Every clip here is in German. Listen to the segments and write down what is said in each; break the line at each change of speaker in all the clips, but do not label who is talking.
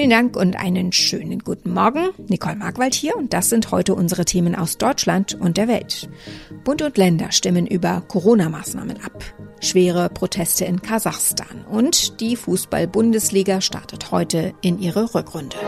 Vielen Dank und einen schönen guten Morgen. Nicole Markwald hier und das sind heute unsere Themen aus Deutschland und der Welt. Bund und Länder stimmen über Corona-Maßnahmen ab. Schwere Proteste in Kasachstan und die Fußball-Bundesliga startet heute in ihre Rückrunde.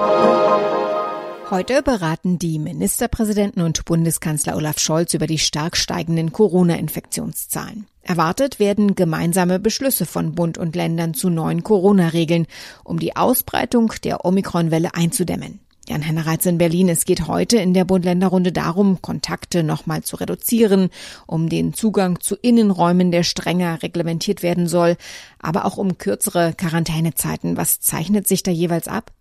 Heute beraten die Ministerpräsidenten und Bundeskanzler Olaf Scholz über die stark steigenden Corona-Infektionszahlen. Erwartet werden gemeinsame Beschlüsse von Bund und Ländern zu neuen Corona-Regeln, um die Ausbreitung der Omikron-Welle einzudämmen. Jan Hennereitz in Berlin. Es geht heute in der Bund-Länder-Runde darum, Kontakte nochmal zu reduzieren, um den Zugang zu Innenräumen, der strenger reglementiert werden soll, aber auch um kürzere Quarantänezeiten. Was zeichnet sich da jeweils ab?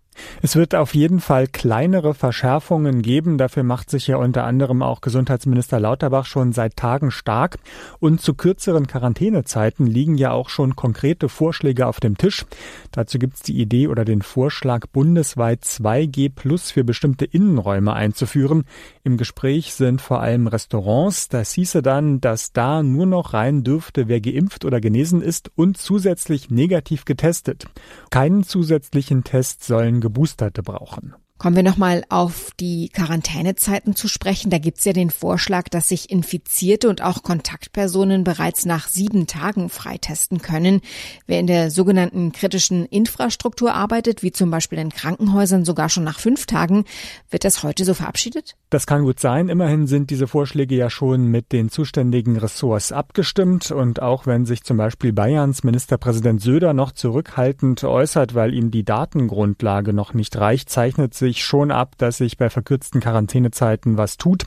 Es wird auf jeden Fall kleinere Verschärfungen geben. Dafür macht sich ja unter anderem auch Gesundheitsminister Lauterbach schon seit Tagen stark. Und zu kürzeren Quarantänezeiten liegen ja auch schon konkrete Vorschläge auf dem Tisch. Dazu gibt es die Idee oder den Vorschlag, bundesweit 2G Plus für bestimmte Innenräume einzuführen. Im Gespräch sind vor allem Restaurants. Das hieße dann, dass da nur noch rein dürfte, wer geimpft oder genesen ist und zusätzlich negativ getestet. Keinen zusätzlichen Test sollen Geboosterte brauchen.
Kommen wir nochmal auf die Quarantänezeiten zu sprechen. Da gibt's ja den Vorschlag, dass sich Infizierte und auch Kontaktpersonen bereits nach sieben Tagen freitesten können. Wer in der sogenannten kritischen Infrastruktur arbeitet, wie zum Beispiel in Krankenhäusern, sogar schon nach fünf Tagen. Wird das heute so verabschiedet?
Das kann gut sein. Immerhin sind diese Vorschläge ja schon mit den zuständigen Ressorts abgestimmt. Und auch wenn sich zum Beispiel Bayerns Ministerpräsident Söder noch zurückhaltend äußert, weil ihm die Datengrundlage noch nicht reicht, zeichnet sich sich schon ab, dass sich bei verkürzten Quarantänezeiten was tut.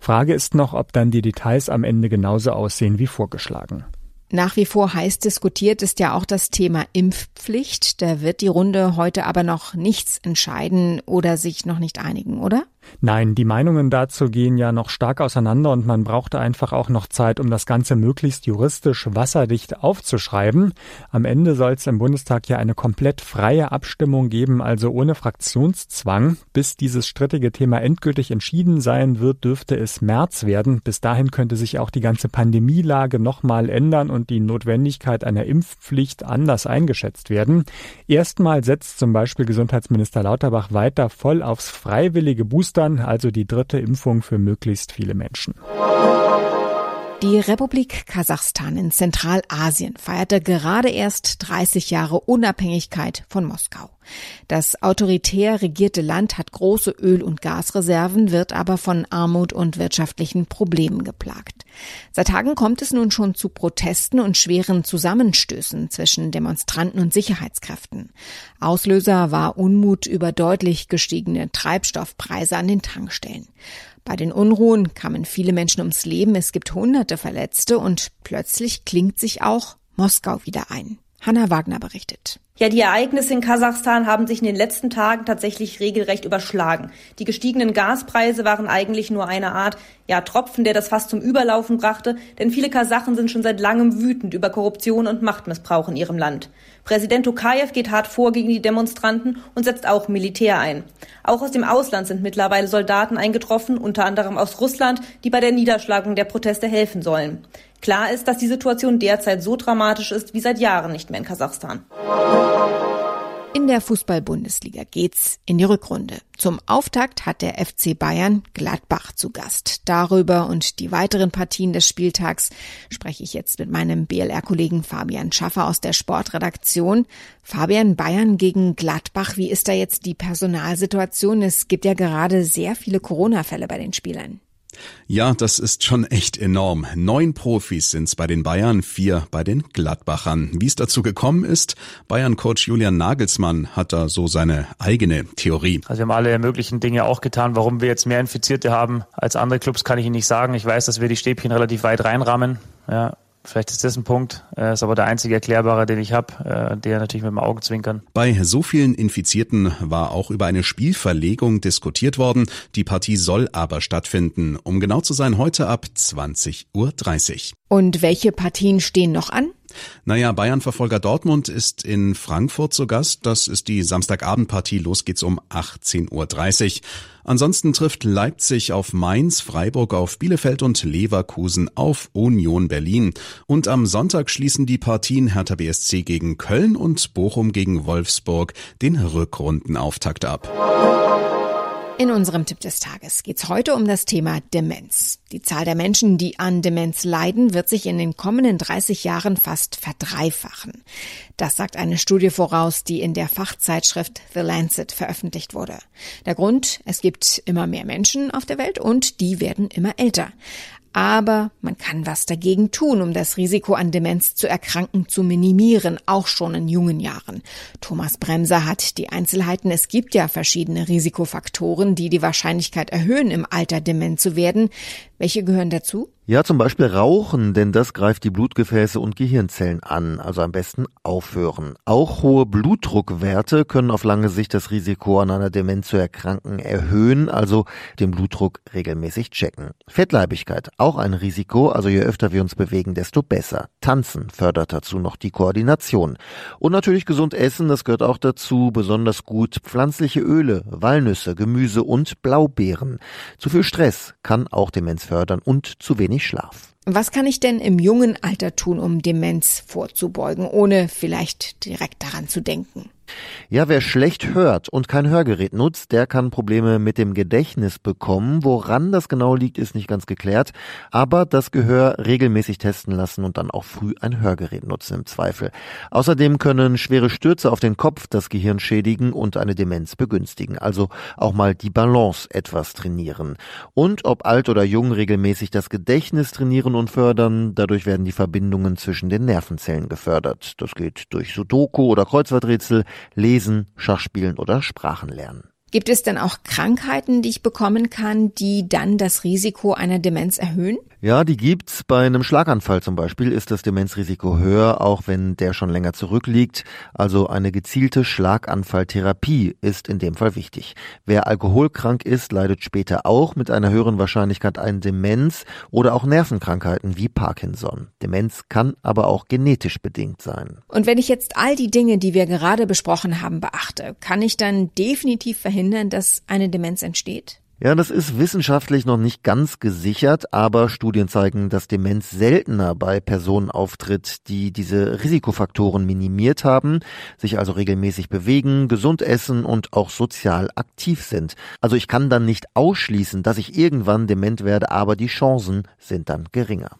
Frage ist noch, ob dann die Details am Ende genauso aussehen wie vorgeschlagen.
Nach wie vor heiß diskutiert ist ja auch das Thema Impfpflicht. Da wird die Runde heute aber noch nichts entscheiden oder sich noch nicht einigen, oder?
Nein, die Meinungen dazu gehen ja noch stark auseinander und man brauchte einfach auch noch Zeit, um das Ganze möglichst juristisch wasserdicht aufzuschreiben. Am Ende soll es im Bundestag ja eine komplett freie Abstimmung geben, also ohne Fraktionszwang. Bis dieses strittige Thema endgültig entschieden sein wird, dürfte es März werden. Bis dahin könnte sich auch die ganze Pandemielage nochmal ändern und die Notwendigkeit einer Impfpflicht anders eingeschätzt werden. Erstmal setzt zum Beispiel Gesundheitsminister Lauterbach weiter voll aufs freiwillige Booster Ostern, also die dritte Impfung für möglichst viele Menschen.
Die Republik Kasachstan in Zentralasien feierte gerade erst 30 Jahre Unabhängigkeit von Moskau. Das autoritär regierte Land hat große Öl- und Gasreserven, wird aber von Armut und wirtschaftlichen Problemen geplagt. Seit Tagen kommt es nun schon zu Protesten und schweren Zusammenstößen zwischen Demonstranten und Sicherheitskräften. Auslöser war Unmut über deutlich gestiegene Treibstoffpreise an den Tankstellen. Bei den Unruhen kamen viele Menschen ums Leben, es gibt hunderte Verletzte und plötzlich klingt sich auch Moskau wieder ein. Hanna Wagner berichtet.
Ja, die Ereignisse in Kasachstan haben sich in den letzten Tagen tatsächlich regelrecht überschlagen. Die gestiegenen Gaspreise waren eigentlich nur eine Art, ja, Tropfen, der das fast zum Überlaufen brachte, denn viele Kasachen sind schon seit langem wütend über Korruption und Machtmissbrauch in ihrem Land. Präsident Tokayev geht hart vor gegen die Demonstranten und setzt auch Militär ein. Auch aus dem Ausland sind mittlerweile Soldaten eingetroffen, unter anderem aus Russland, die bei der Niederschlagung der Proteste helfen sollen. Klar ist, dass die Situation derzeit so dramatisch ist wie seit Jahren nicht mehr in Kasachstan.
In der Fußball-Bundesliga geht's in die Rückrunde. Zum Auftakt hat der FC Bayern Gladbach zu Gast. Darüber und die weiteren Partien des Spieltags spreche ich jetzt mit meinem BLR-Kollegen Fabian Schaffer aus der Sportredaktion. Fabian, Bayern gegen Gladbach, wie ist da jetzt die Personalsituation? Es gibt ja gerade sehr viele Corona-Fälle bei den Spielern.
Ja, das ist schon echt enorm. Neun Profis sind's bei den Bayern, vier bei den Gladbachern. Wie es dazu gekommen ist, Bayern-Coach Julian Nagelsmann hat da so seine eigene Theorie.
Also wir haben alle möglichen Dinge auch getan. Warum wir jetzt mehr Infizierte haben als andere Clubs, kann ich Ihnen nicht sagen. Ich weiß, dass wir die Stäbchen relativ weit reinrahmen. Ja, Vielleicht ist das ein Punkt, äh, ist aber der einzige erklärbare, den ich habe, äh, der natürlich mit dem Augenzwinkern.
Bei so vielen Infizierten war auch über eine Spielverlegung diskutiert worden. Die Partie soll aber stattfinden. Um genau zu sein, heute ab 20.30 Uhr.
Und welche Partien stehen noch an?
Naja, Bayern-Verfolger Dortmund ist in Frankfurt zu Gast. Das ist die Samstagabendpartie. Los geht's um 18.30 Uhr. Ansonsten trifft Leipzig auf Mainz, Freiburg auf Bielefeld und Leverkusen auf Union Berlin. Und am Sonntag schließen die Partien Hertha BSC gegen Köln und Bochum gegen Wolfsburg den Rückrundenauftakt ab.
In unserem Tipp des Tages geht es heute um das Thema Demenz. Die Zahl der Menschen, die an Demenz leiden, wird sich in den kommenden 30 Jahren fast verdreifachen. Das sagt eine Studie voraus, die in der Fachzeitschrift The Lancet veröffentlicht wurde. Der Grund, es gibt immer mehr Menschen auf der Welt und die werden immer älter. Aber man kann was dagegen tun, um das Risiko an Demenz zu erkranken zu minimieren, auch schon in jungen Jahren. Thomas Bremser hat die Einzelheiten. Es gibt ja verschiedene Risikofaktoren, die die Wahrscheinlichkeit erhöhen, im Alter dement zu werden. Welche gehören dazu?
Ja, zum Beispiel Rauchen, denn das greift die Blutgefäße und Gehirnzellen an, also am besten aufhören. Auch hohe Blutdruckwerte können auf lange Sicht das Risiko an einer Demenz zu erkranken erhöhen, also den Blutdruck regelmäßig checken. Fettleibigkeit, auch ein Risiko, also je öfter wir uns bewegen, desto besser. Tanzen fördert dazu noch die Koordination. Und natürlich gesund essen, das gehört auch dazu, besonders gut pflanzliche Öle, Walnüsse, Gemüse und Blaubeeren. Zu viel Stress kann auch Demenz fördern und zu wenig Schlaf.
Was kann ich denn im jungen Alter tun, um Demenz vorzubeugen, ohne vielleicht direkt daran zu denken?
Ja, wer schlecht hört und kein Hörgerät nutzt, der kann Probleme mit dem Gedächtnis bekommen. Woran das genau liegt, ist nicht ganz geklärt. Aber das Gehör regelmäßig testen lassen und dann auch früh ein Hörgerät nutzen im Zweifel. Außerdem können schwere Stürze auf den Kopf das Gehirn schädigen und eine Demenz begünstigen. Also auch mal die Balance etwas trainieren. Und ob alt oder jung regelmäßig das Gedächtnis trainieren und fördern. Dadurch werden die Verbindungen zwischen den Nervenzellen gefördert. Das geht durch Sudoku oder Kreuzworträtsel Lesen, Schachspielen oder Sprachen lernen.
Gibt es denn auch Krankheiten, die ich bekommen kann, die dann das Risiko einer Demenz erhöhen?
Ja, die gibt's. Bei einem Schlaganfall zum Beispiel ist das Demenzrisiko höher, auch wenn der schon länger zurückliegt. Also eine gezielte Schlaganfalltherapie ist in dem Fall wichtig. Wer alkoholkrank ist, leidet später auch mit einer höheren Wahrscheinlichkeit an Demenz oder auch Nervenkrankheiten wie Parkinson. Demenz kann aber auch genetisch bedingt sein.
Und wenn ich jetzt all die Dinge, die wir gerade besprochen haben, beachte, kann ich dann definitiv verhindern, dass eine Demenz entsteht?
Ja, das ist wissenschaftlich noch nicht ganz gesichert, aber Studien zeigen, dass Demenz seltener bei Personen auftritt, die diese Risikofaktoren minimiert haben, sich also regelmäßig bewegen, gesund essen und auch sozial aktiv sind. Also ich kann dann nicht ausschließen, dass ich irgendwann dement werde, aber die Chancen sind dann geringer.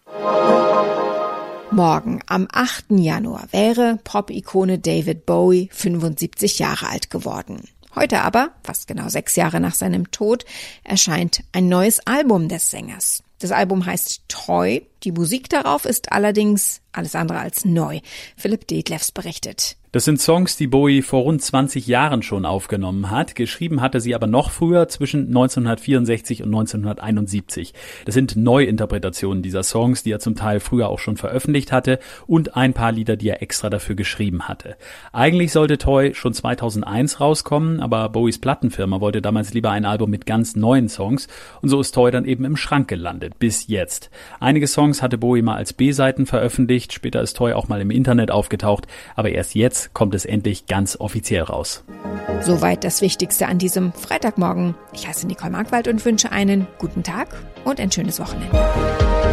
Morgen, am 8. Januar, wäre Pop-Ikone David Bowie 75 Jahre alt geworden. Heute aber, fast genau sechs Jahre nach seinem Tod, erscheint ein neues Album des Sängers. Das Album heißt Toy. Die Musik darauf ist allerdings alles andere als neu. Philipp Detlefs berichtet.
Das sind Songs, die Bowie vor rund 20 Jahren schon aufgenommen hat. Geschrieben hatte sie aber noch früher zwischen 1964 und 1971. Das sind Neuinterpretationen dieser Songs, die er zum Teil früher auch schon veröffentlicht hatte und ein paar Lieder, die er extra dafür geschrieben hatte. Eigentlich sollte Toy schon 2001 rauskommen, aber Bowies Plattenfirma wollte damals lieber ein Album mit ganz neuen Songs und so ist Toy dann eben im Schrank gelandet, bis jetzt. Einige Songs hatte Bowie mal als B-Seiten veröffentlicht, später ist Toy auch mal im Internet aufgetaucht, aber erst kommt es endlich ganz offiziell raus.
Soweit das Wichtigste an diesem Freitagmorgen. Ich heiße Nicole Markwald und wünsche einen guten Tag und ein schönes Wochenende.